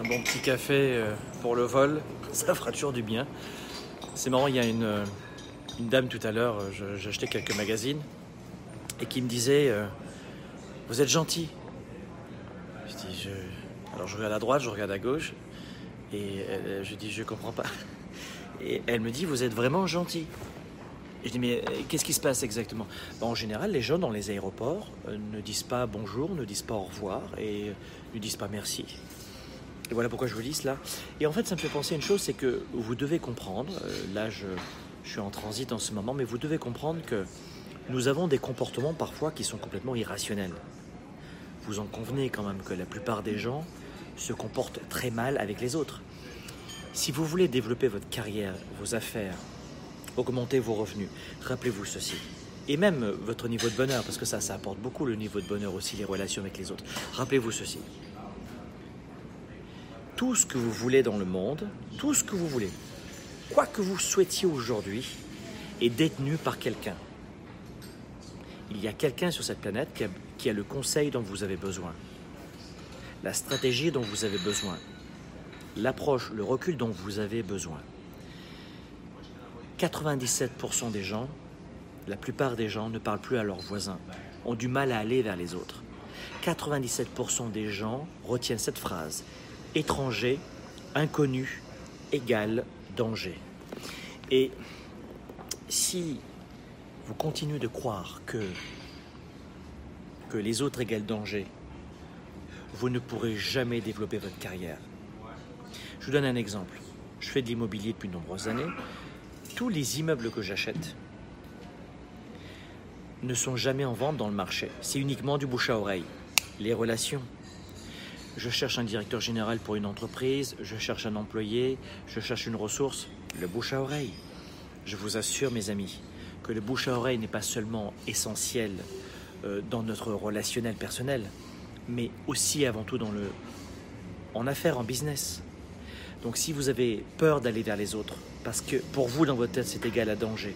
un bon petit café euh, pour le vol, ça fera toujours du bien. C'est marrant, il y a une, euh, dame tout à l'heure, euh, j'achetais quelques magazines, et qui me disait Vous êtes gentil. Je dis je... Alors je regarde à droite, je regarde à gauche, et je dis Je comprends pas. Et elle me dit Vous êtes vraiment gentil. Je dis Mais qu'est-ce qui se passe exactement? En général, les gens dans les aéroports ne disent pas bonjour, ne disent pas au revoir, et ne disent pas merci. Et voilà pourquoi je vous dis cela. Et en fait, ça me fait penser à une chose, c'est que vous devez comprendre, euh, là je, je suis en transit en ce moment, mais vous devez comprendre que nous avons des comportements parfois qui sont complètement irrationnels. Vous en convenez quand même que la plupart des gens se comportent très mal avec les autres. Si vous voulez développer votre carrière, vos affaires, augmenter vos revenus, rappelez-vous ceci. Et même votre niveau de bonheur, parce que ça, ça apporte beaucoup le niveau de bonheur aussi, les relations avec les autres. Rappelez-vous ceci tout ce que vous voulez dans le monde, tout ce que vous voulez, quoi que vous souhaitiez aujourd'hui, est détenu par quelqu'un. Il y a quelqu'un sur cette planète qui a, le conseil dont vous avez besoin, la stratégie dont vous avez besoin, l'approche, le recul dont vous avez besoin. 97% des gens, la plupart des gens ne parlent plus à leurs voisins, ont du mal à aller vers les autres. 97% des gens retiennent cette phrase étranger, inconnu, égale danger. Et si vous continuez de croire que, que les autres égale danger, vous ne pourrez jamais développer votre carrière. Je vous donne un exemple. Je fais de l'immobilier depuis de nombreuses années. Tous les immeubles que j'achète ne sont jamais en vente dans le marché. C'est uniquement du bouche à oreille. Les relations, je cherche un directeur général pour une entreprise, je cherche un employé, je cherche une ressource, le bouche à oreille. Je vous assure, mes amis, que le bouche à oreille n'est pas seulement essentiel euh, dans notre relationnel personnel, mais aussi avant tout dans le, en affaires, en business. Donc si vous avez peur d'aller vers les autres, parce que pour vous dans votre tête c'est égal à danger,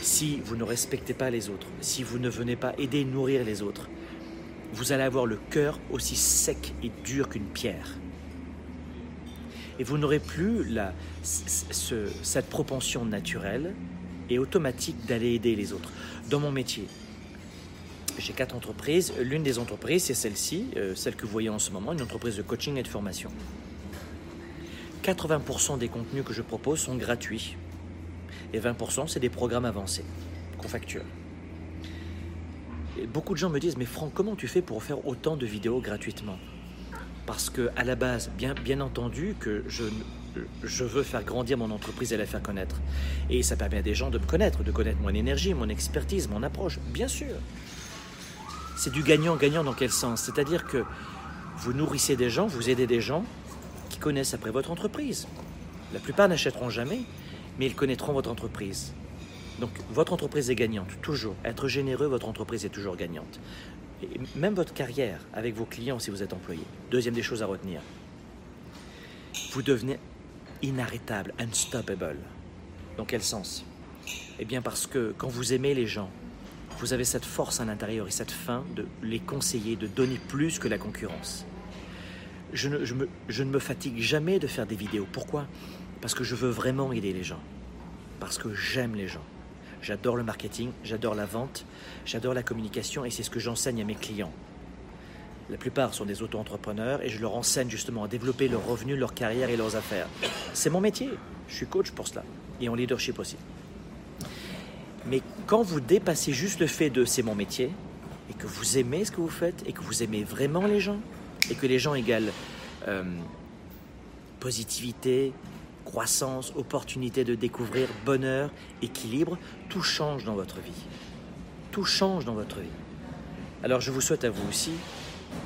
si vous ne respectez pas les autres, si vous ne venez pas aider, nourrir les autres, vous allez avoir le cœur aussi sec et dur qu'une pierre. Et vous n'aurez plus cette propension naturelle et automatique d'aller aider les autres. Dans mon métier, j'ai quatre entreprises. L'une des entreprises, c'est celle-ci, euh, celle que vous voyez en ce moment, une entreprise de coaching et de formation. 80% des contenus que je propose sont gratuits. Et 20% c'est des programmes avancés qu'on facture. Beaucoup de gens me disent, mais Franck, comment tu fais pour faire autant de vidéos gratuitement? Parce que à la base, bien, bien entendu, que je, je veux faire grandir mon entreprise et la faire connaître. Et ça permet à des gens de me connaître, de connaître mon énergie, mon expertise, mon approche, bien sûr. C'est du gagnant-gagnant dans quel sens? C'est-à-dire que vous nourrissez des gens, vous aidez des gens qui connaissent après votre entreprise. La plupart n'achèteront jamais, mais ils connaîtront votre entreprise. Donc votre entreprise est gagnante, toujours. Être généreux, votre entreprise est toujours gagnante. Et même votre carrière avec vos clients si vous êtes employé. Deuxième des choses à retenir. Vous devenez inarrêtable, unstoppable. Dans quel sens? Eh bien parce que quand vous aimez les gens, vous avez cette force à l'intérieur et cette faim de les conseiller, de donner plus que la concurrence. Je ne, me fatigue jamais de faire des vidéos. Pourquoi? Parce que je veux vraiment aider les gens. Parce que j'aime les gens. J'adore le marketing, j'adore la vente, j'adore la communication et c'est ce que j'enseigne à mes clients. La plupart sont des auto-entrepreneurs et je leur enseigne justement à développer leurs revenus, leur carrière et leurs affaires. C'est mon métier. Je suis coach pour cela et en leadership aussi. Mais quand vous dépassez juste le fait de c'est mon métier et que vous aimez ce que vous faites et que vous aimez vraiment les gens et que les gens égalent euh, positivité, croissance, opportunité de découvrir, bonheur, équilibre, tout change dans votre vie. Tout change dans votre vie. Alors je vous souhaite à vous aussi,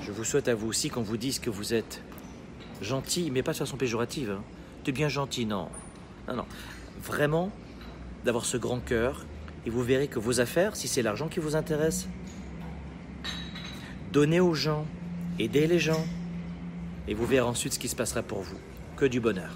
je vous souhaite à vous aussi qu'on vous dise que vous êtes gentil, mais pas de façon péjorative. Hein. T'es bien gentil, non. Non, non. Vraiment, d'avoir ce grand cœur, et vous verrez que vos affaires, si c'est l'argent qui vous intéresse, donnez aux gens, aidez les gens, et vous verrez ensuite ce qui se passera pour vous. Que du bonheur.